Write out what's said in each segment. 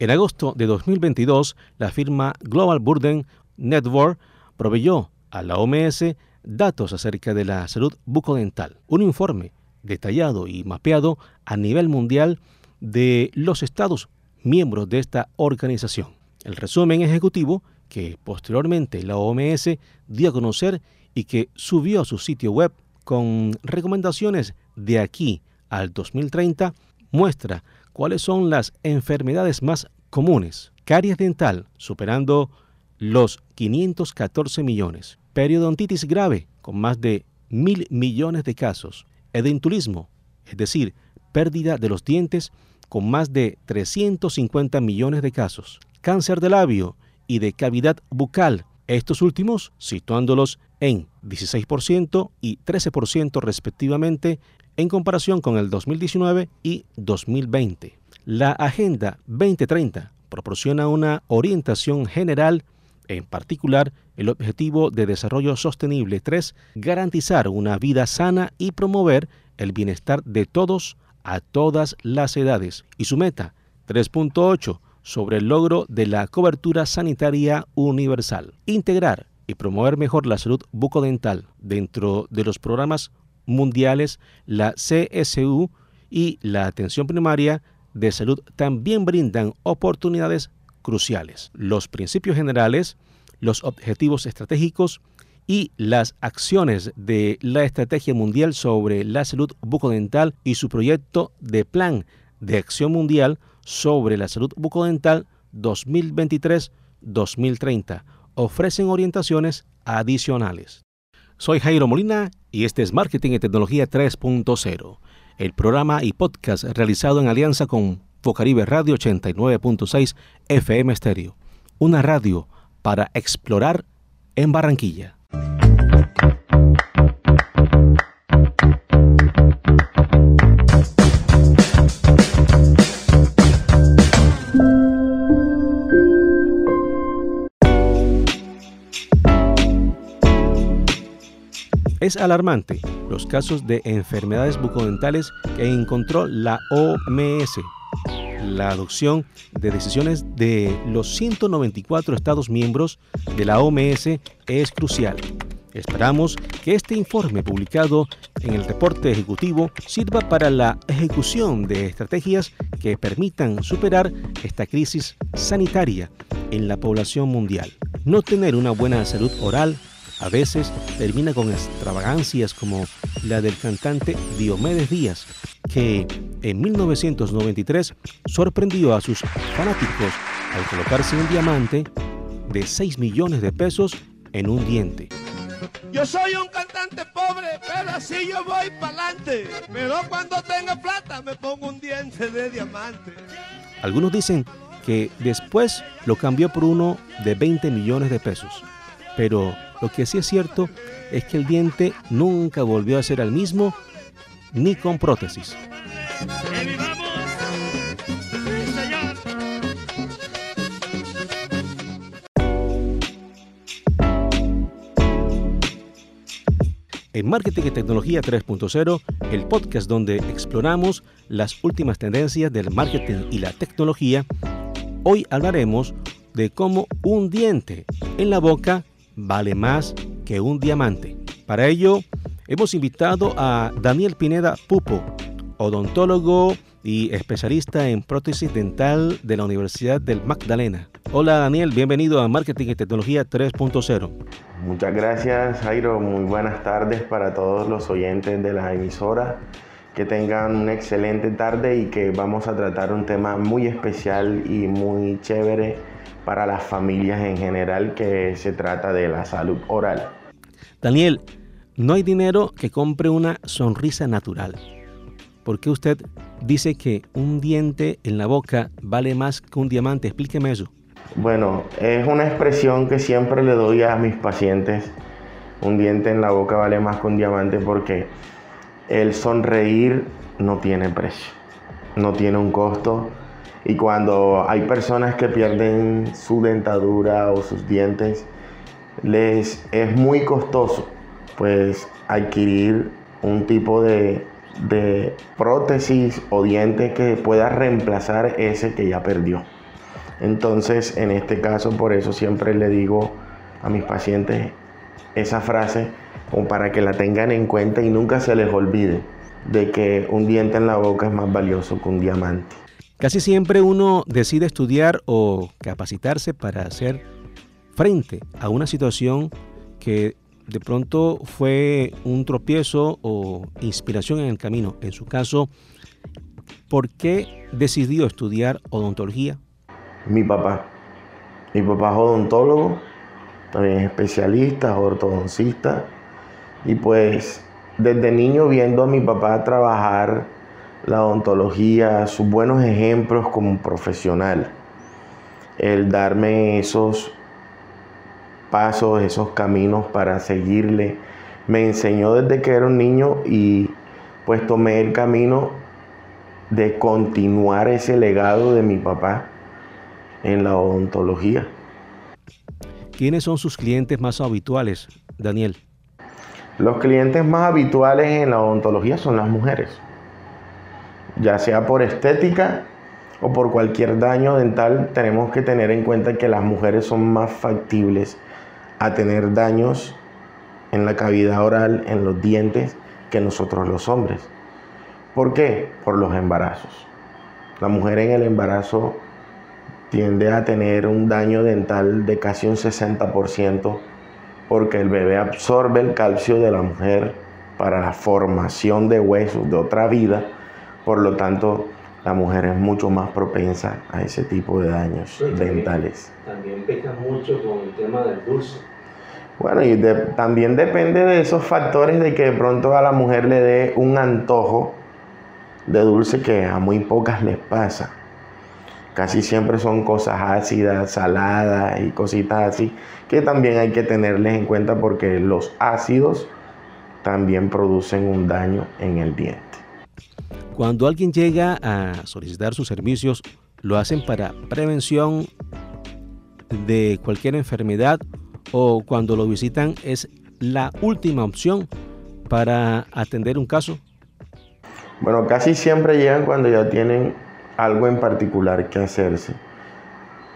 En agosto de 2022, la firma Global Burden Network proveyó a la OMS datos acerca de la salud bucodental. Un informe detallado y mapeado a nivel mundial de los estados miembros de esta organización. El resumen ejecutivo que posteriormente la OMS dio a conocer y que subió a su sitio web con recomendaciones de aquí al 2030 muestra cuáles son las enfermedades más comunes. Caries dental superando los 514 millones. Periodontitis grave con más de mil millones de casos. Edentulismo, es decir, pérdida de los dientes con más de 350 millones de casos. Cáncer de labio y de cavidad bucal, estos últimos situándolos en 16% y 13% respectivamente en comparación con el 2019 y 2020. La Agenda 2030 proporciona una orientación general, en particular el objetivo de desarrollo sostenible 3, garantizar una vida sana y promover el bienestar de todos a todas las edades. Y su meta 3.8 sobre el logro de la cobertura sanitaria universal. Integrar y promover mejor la salud bucodental dentro de los programas mundiales, la CSU y la atención primaria de salud también brindan oportunidades cruciales. Los principios generales, los objetivos estratégicos y las acciones de la Estrategia Mundial sobre la Salud Bucodental y su proyecto de Plan de Acción Mundial sobre la Salud Bucodental 2023-2030 ofrecen orientaciones adicionales. Soy Jairo Molina y este es Marketing y Tecnología 3.0, el programa y podcast realizado en alianza con Focaribe Radio 89.6 FM Stereo, una radio para explorar en Barranquilla. Es alarmante los casos de enfermedades bucodentales que encontró la OMS. La adopción de decisiones de los 194 Estados miembros de la OMS es crucial. Esperamos que este informe publicado en el reporte ejecutivo sirva para la ejecución de estrategias que permitan superar esta crisis sanitaria en la población mundial. No tener una buena salud oral a veces termina con extravagancias como la del cantante Diomedes Díaz, que en 1993 sorprendió a sus fanáticos al colocarse un diamante de 6 millones de pesos en un diente. Yo soy un cantante pobre, pero así yo voy para adelante. Pero cuando tenga plata me pongo un diente de diamante. Algunos dicen que después lo cambió por uno de 20 millones de pesos. Pero lo que sí es cierto es que el diente nunca volvió a ser el mismo, ni con prótesis. En Marketing y Tecnología 3.0, el podcast donde exploramos las últimas tendencias del marketing y la tecnología, hoy hablaremos de cómo un diente en la boca vale más que un diamante. Para ello, hemos invitado a Daniel Pineda Pupo, odontólogo y especialista en prótesis dental de la Universidad del Magdalena. Hola Daniel, bienvenido a Marketing y Tecnología 3.0. Muchas gracias Jairo, muy buenas tardes para todos los oyentes de la emisora. Que tengan una excelente tarde y que vamos a tratar un tema muy especial y muy chévere para las familias en general que se trata de la salud oral. Daniel, no hay dinero que compre una sonrisa natural. ¿Por qué usted dice que un diente en la boca vale más que un diamante? Explíqueme eso. Bueno, es una expresión que siempre le doy a mis pacientes. Un diente en la boca vale más que un diamante porque el sonreír no tiene precio, no tiene un costo y cuando hay personas que pierden su dentadura o sus dientes, les es muy costoso pues adquirir un tipo de, de prótesis o diente que pueda reemplazar ese que ya perdió. Entonces, en este caso, por eso siempre le digo a mis pacientes esa frase como para que la tengan en cuenta y nunca se les olvide de que un diente en la boca es más valioso que un diamante. Casi siempre uno decide estudiar o capacitarse para hacer frente a una situación que de pronto fue un tropiezo o inspiración en el camino. En su caso, ¿por qué decidió estudiar odontología? Mi papá. Mi papá es odontólogo, también es especialista, ortodoncista. Y pues desde niño viendo a mi papá trabajar la odontología, sus buenos ejemplos como profesional, el darme esos pasos, esos caminos para seguirle, me enseñó desde que era un niño y pues tomé el camino de continuar ese legado de mi papá en la odontología. ¿Quiénes son sus clientes más habituales, Daniel? Los clientes más habituales en la odontología son las mujeres, ya sea por estética o por cualquier daño dental, tenemos que tener en cuenta que las mujeres son más factibles a tener daños en la cavidad oral, en los dientes, que nosotros los hombres. ¿Por qué? Por los embarazos. La mujer en el embarazo tiende a tener un daño dental de casi un 60% porque el bebé absorbe el calcio de la mujer para la formación de huesos de otra vida. Por lo tanto, la mujer es mucho más propensa a ese tipo de daños dentales. También peca mucho con el tema del dulce. Bueno, y también depende de esos factores de que de pronto a la mujer le dé un antojo de dulce que a muy pocas les pasa. Casi siempre son cosas ácidas, saladas y cositas así, que también hay que tenerles en cuenta porque los ácidos también producen un daño en el diente. Cuando alguien llega a solicitar sus servicios, lo hacen para prevención de cualquier enfermedad o cuando lo visitan es la última opción para atender un caso? Bueno, casi siempre llegan cuando ya tienen algo en particular que hacerse.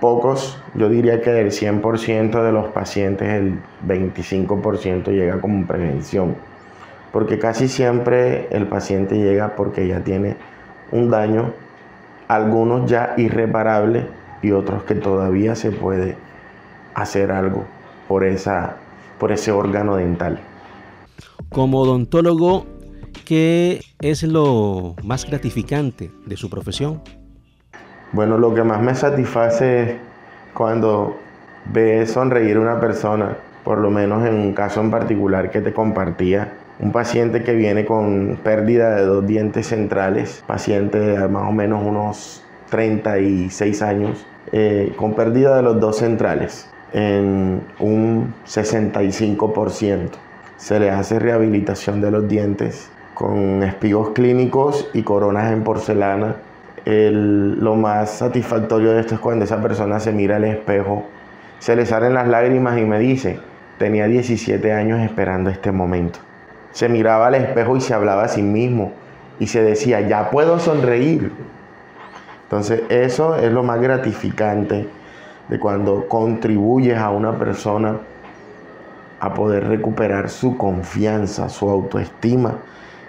Pocos, yo diría que del 100% de los pacientes, el 25% llega como prevención. Porque casi siempre el paciente llega porque ya tiene un daño, algunos ya irreparable y otros que todavía se puede hacer algo por, esa, por ese órgano dental. Como odontólogo, ¿qué es lo más gratificante de su profesión? Bueno, lo que más me satisface es cuando ve sonreír a una persona, por lo menos en un caso en particular que te compartía, un paciente que viene con pérdida de dos dientes centrales, paciente de más o menos unos 36 años, eh, con pérdida de los dos centrales en un 65%. Se le hace rehabilitación de los dientes con espigos clínicos y coronas en porcelana. lo más satisfactorio de esto es cuando esa persona se mira al espejo, se le salen las lágrimas y me dice, tenía 17 años esperando este momento. Se miraba al espejo y se hablaba a sí mismo y se decía, ya puedo sonreír. Entonces eso es lo más gratificante de cuando contribuyes a una persona a poder recuperar su confianza, su autoestima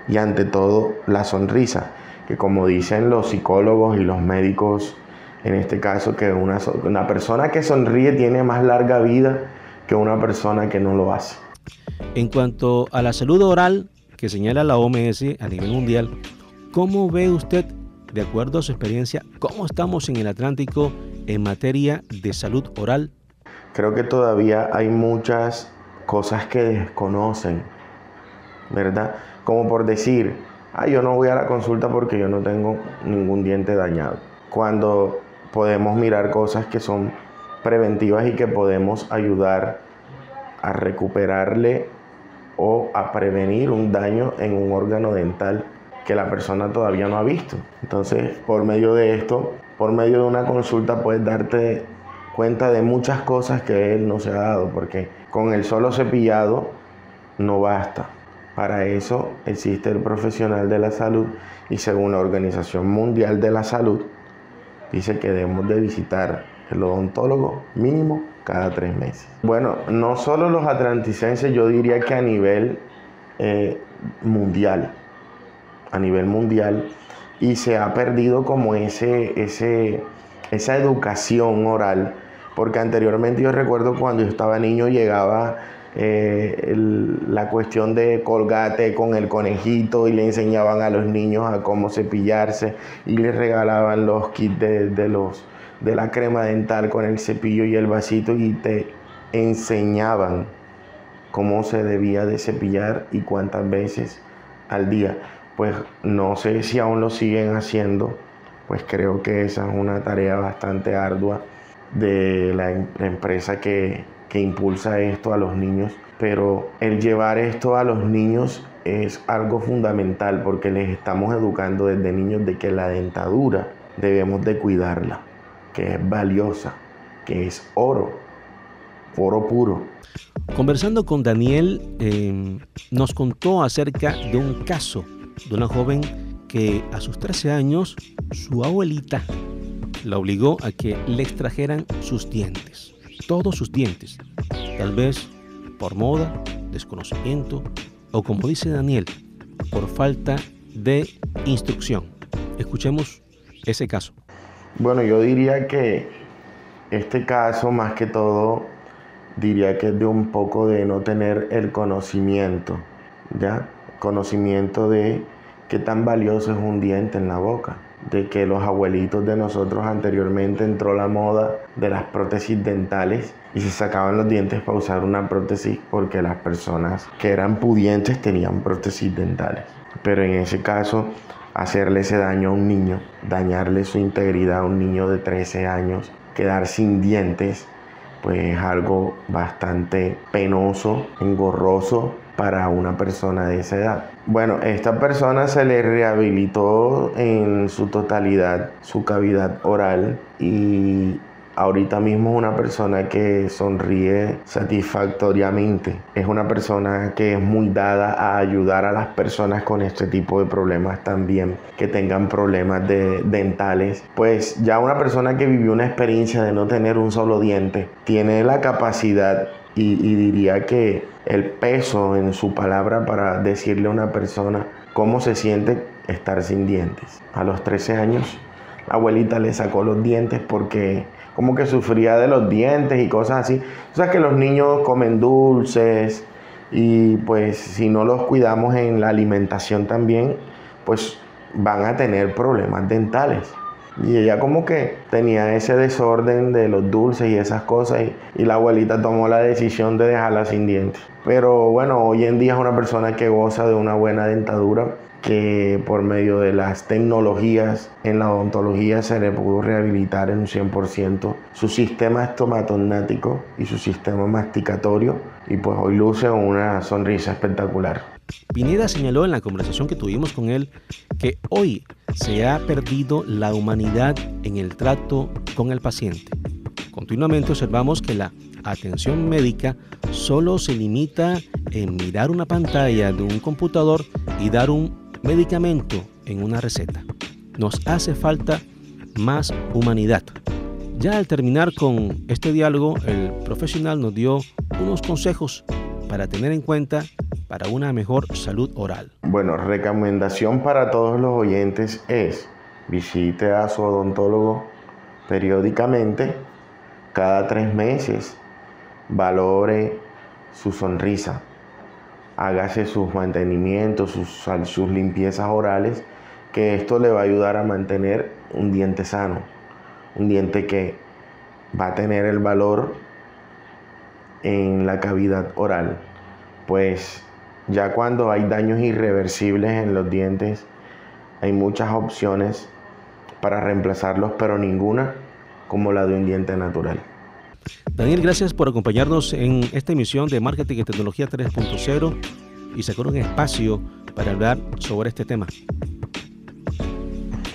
y ante todo la sonrisa, que como dicen los psicólogos y los médicos, en este caso, que una, una persona que sonríe tiene más larga vida que una persona que no lo hace. En cuanto a la salud oral que señala la OMS a nivel mundial, ¿cómo ve usted, de acuerdo a su experiencia, cómo estamos en el Atlántico en materia de salud oral? Creo que todavía hay muchas cosas que desconocen, ¿verdad? Como por decir, ah, yo no voy a la consulta porque yo no tengo ningún diente dañado. Cuando podemos mirar cosas que son preventivas y que podemos ayudar a recuperarle o a prevenir un daño en un órgano dental que la persona todavía no ha visto. Entonces, por medio de esto, por medio de una consulta puedes darte cuenta de muchas cosas que él no se ha dado, porque con el solo cepillado no basta. Para eso existe el profesional de la salud y según la Organización Mundial de la Salud, dice que debemos de visitar el odontólogo mínimo cada tres meses. Bueno, no solo los atlanticenses, yo diría que a nivel eh, mundial, a nivel mundial, y se ha perdido como ese, ese, esa educación oral, porque anteriormente yo recuerdo cuando yo estaba niño llegaba eh, la cuestión de colgate con el conejito y le enseñaban a los niños a cómo cepillarse y les regalaban los kits de, los, de la crema dental con el cepillo y el vasito y te enseñaban cómo se debía de cepillar y cuántas veces al día. Pues no sé si aún lo siguen haciendo, pues creo que esa es una tarea bastante ardua de la em-, empresa que, que impulsa esto a los niños, pero el llevar esto a los niños es algo fundamental porque les estamos educando desde niños de que la dentadura debemos de cuidarla, que es valiosa, que es oro, oro puro. Conversando con Daniel, em, nos contó acerca de un caso de una joven que a sus 13 años su abuelita la obligó a que le extrajeran sus dientes todos sus dientes, tal vez por moda, desconocimiento o como dice Daniel, por falta de instrucción. Escuchemos ese caso. Bueno, yo diría que este caso más que todo diría que es de un poco de no tener el conocimiento, ¿ya? Conocimiento de qué tan valioso es un diente en la boca de que los abuelitos de nosotros anteriormente entró la moda de las prótesis dentales y se sacaban los dientes para usar una prótesis porque las personas que eran pudientes tenían prótesis dentales. Pero en ese caso, hacerle ese daño a un niño, dañarle su integridad a un niño de 13 años, quedar sin dientes, pues es algo bastante penoso, engorroso para una persona de esa edad. Bueno, esta persona se le rehabilitó en su totalidad su cavidad oral y ahorita mismo es una persona que sonríe satisfactoriamente. Es una persona que es muy dada a ayudar a las personas con este tipo de problemas también, que tengan problemas de dentales. Pues ya una persona que vivió una experiencia de no tener un solo diente, tiene la capacidad y, diría que el peso en su palabra para decirle a una persona cómo se siente estar sin dientes. A los 13 años, la abuelita le sacó los dientes porque como que sufría de los dientes y cosas así. O sea que los niños comen dulces y pues si no los cuidamos en la alimentación también, pues van a tener problemas dentales. Y ella como que tenía ese desorden de los dulces y esas cosas y, la abuelita tomó la decisión de dejarla sin dientes. Pero bueno, hoy en día es una persona que goza de una buena dentadura que por medio de las tecnologías en la odontología se le pudo rehabilitar en un 100% su sistema estomatognático y su sistema masticatorio y pues hoy luce una sonrisa espectacular. Pineda señaló en la conversación que tuvimos con él que hoy se ha perdido la humanidad en el trato con el paciente. Continuamente observamos que la atención médica solo se limita en mirar una pantalla de un computador y dar un medicamento en una receta. Nos hace falta más humanidad. Ya al terminar con este diálogo, el profesional nos dio unos consejos para tener en cuenta para una mejor salud oral? Bueno, recomendación para todos los oyentes es visite a su odontólogo periódicamente, cada tres meses, valore su sonrisa, hágase sus mantenimientos, sus, sus limpiezas orales, que esto le va a ayudar a mantener un diente sano, un diente que va a tener el valor en la cavidad oral. Pues ya cuando hay daños irreversibles en los dientes, hay muchas opciones para reemplazarlos, pero ninguna como la de un diente natural. Daniel, gracias por acompañarnos en esta emisión de Marketing y Tecnología 3.0 y sacar un espacio para hablar sobre este tema.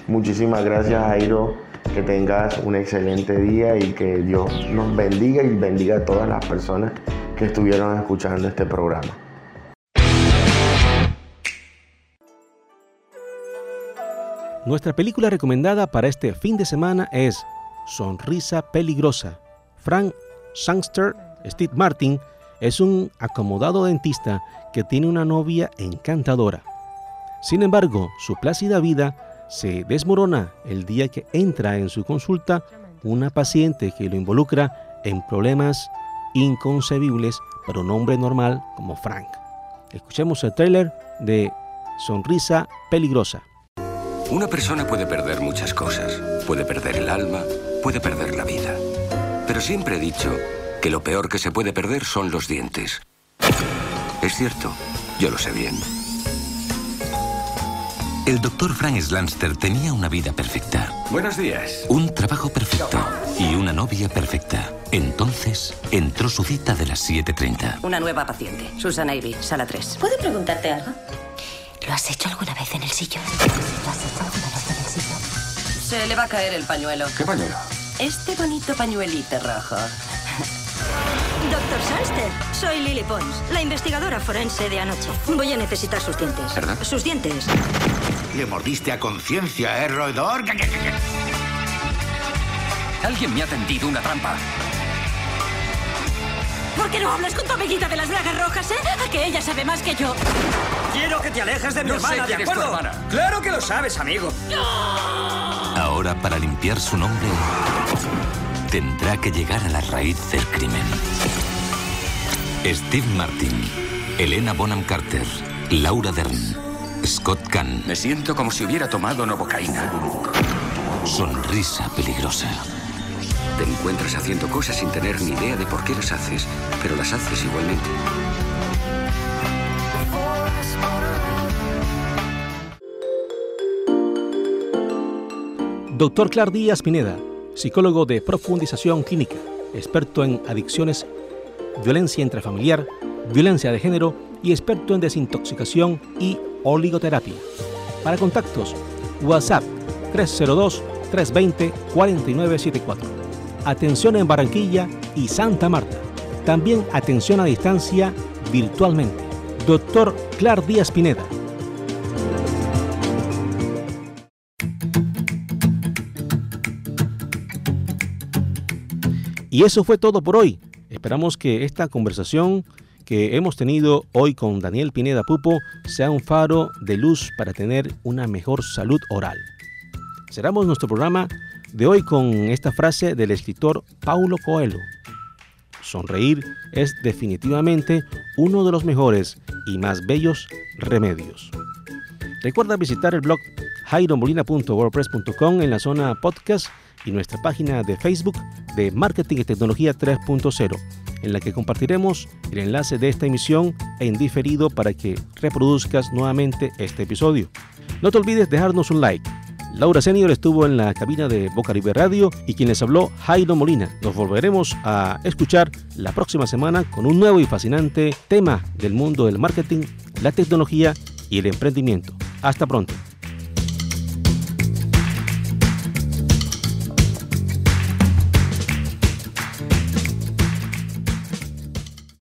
Muchísimas gracias, Jairo. Que tengas un excelente día y que Dios nos bendiga y bendiga a todas las personas que estuvieron escuchando este programa. Nuestra película recomendada para este fin de semana es Sonrisa Peligrosa. Frank Sangster, Steve Martin, es un acomodado dentista que tiene una novia encantadora. Sin embargo, su plácida vida se desmorona el día que entra en su consulta una paciente que lo involucra en problemas inconcebibles para un hombre normal como Frank. Escuchemos el trailer de Sonrisa Peligrosa. Una persona puede perder muchas cosas. Puede perder el alma, puede perder la vida. Pero siempre he dicho que lo peor que se puede perder son los dientes. Es cierto, yo lo sé bien. El doctor Frank Slanster tenía una vida perfecta. Buenos días. Un trabajo perfecto y una novia perfecta. Entonces entró su cita de las 7.30. Una nueva paciente, Susan Ivy, sala 3. ¿Puedo preguntarte algo? ¿Lo has hecho alguna vez en el sillón? ¿Lo has hecho alguna vez en el sillón? Se le va a caer el pañuelo. ¿Qué pañuelo? Este bonito pañuelito rojo. Doctor Sanster, soy Lily Pons, la investigadora forense de anoche. Voy a necesitar sus dientes. ¿Verdad? Sus dientes. Le mordiste a conciencia, ¿eh, roedor? Alguien me ha tendido una trampa. ¿Por qué no hablas con tu amiguita de las bragas rojas, eh? A que ella sabe más que yo. Quiero que te alejes de mi No sé hermana, ¿de acuerdo? hermana. Claro que lo sabes, amigo. Ahora, para limpiar su nombre, tendrá que llegar a la raíz del crimen. Steve Martin, Elena Bonham Carter, Laura Dern, Scott Kahn. Me siento como si hubiera tomado novocaína. Sonrisa peligrosa. Te encuentras haciendo cosas sin tener ni idea de por qué las haces, pero las haces igualmente. Dr. Clark Díaz Pineda, psicólogo de profundización clínica, experto en adicciones, violencia intrafamiliar, violencia de género y experto en desintoxicación y oligoterapia. Para contactos, WhatsApp 302-320-4974. Atención en Barranquilla y Santa Marta. También atención a distancia virtualmente. Dr. Clark Díaz Pineda, Y eso fue todo por hoy. Esperamos que esta conversación que hemos tenido hoy con Daniel Pineda Pupo sea un faro de luz para tener una mejor salud oral. Cerramos nuestro programa de hoy con esta frase del escritor Paulo Coelho. Sonreír es definitivamente uno de los mejores y más bellos remedios. Recuerda visitar el blog jairomolina.wordpress.com en la zona podcast y nuestra página de Facebook de Marketing y Tecnología 3.0, en la que compartiremos el enlace de esta emisión en diferido para que reproduzcas nuevamente este episodio. No te olvides dejarnos un like. Laura Senior estuvo en la cabina de Bocaribe Radio y quien les habló Jairo Molina. Nos volveremos a escuchar la próxima semana con un nuevo y fascinante tema del mundo del marketing, la tecnología y el emprendimiento. Hasta pronto.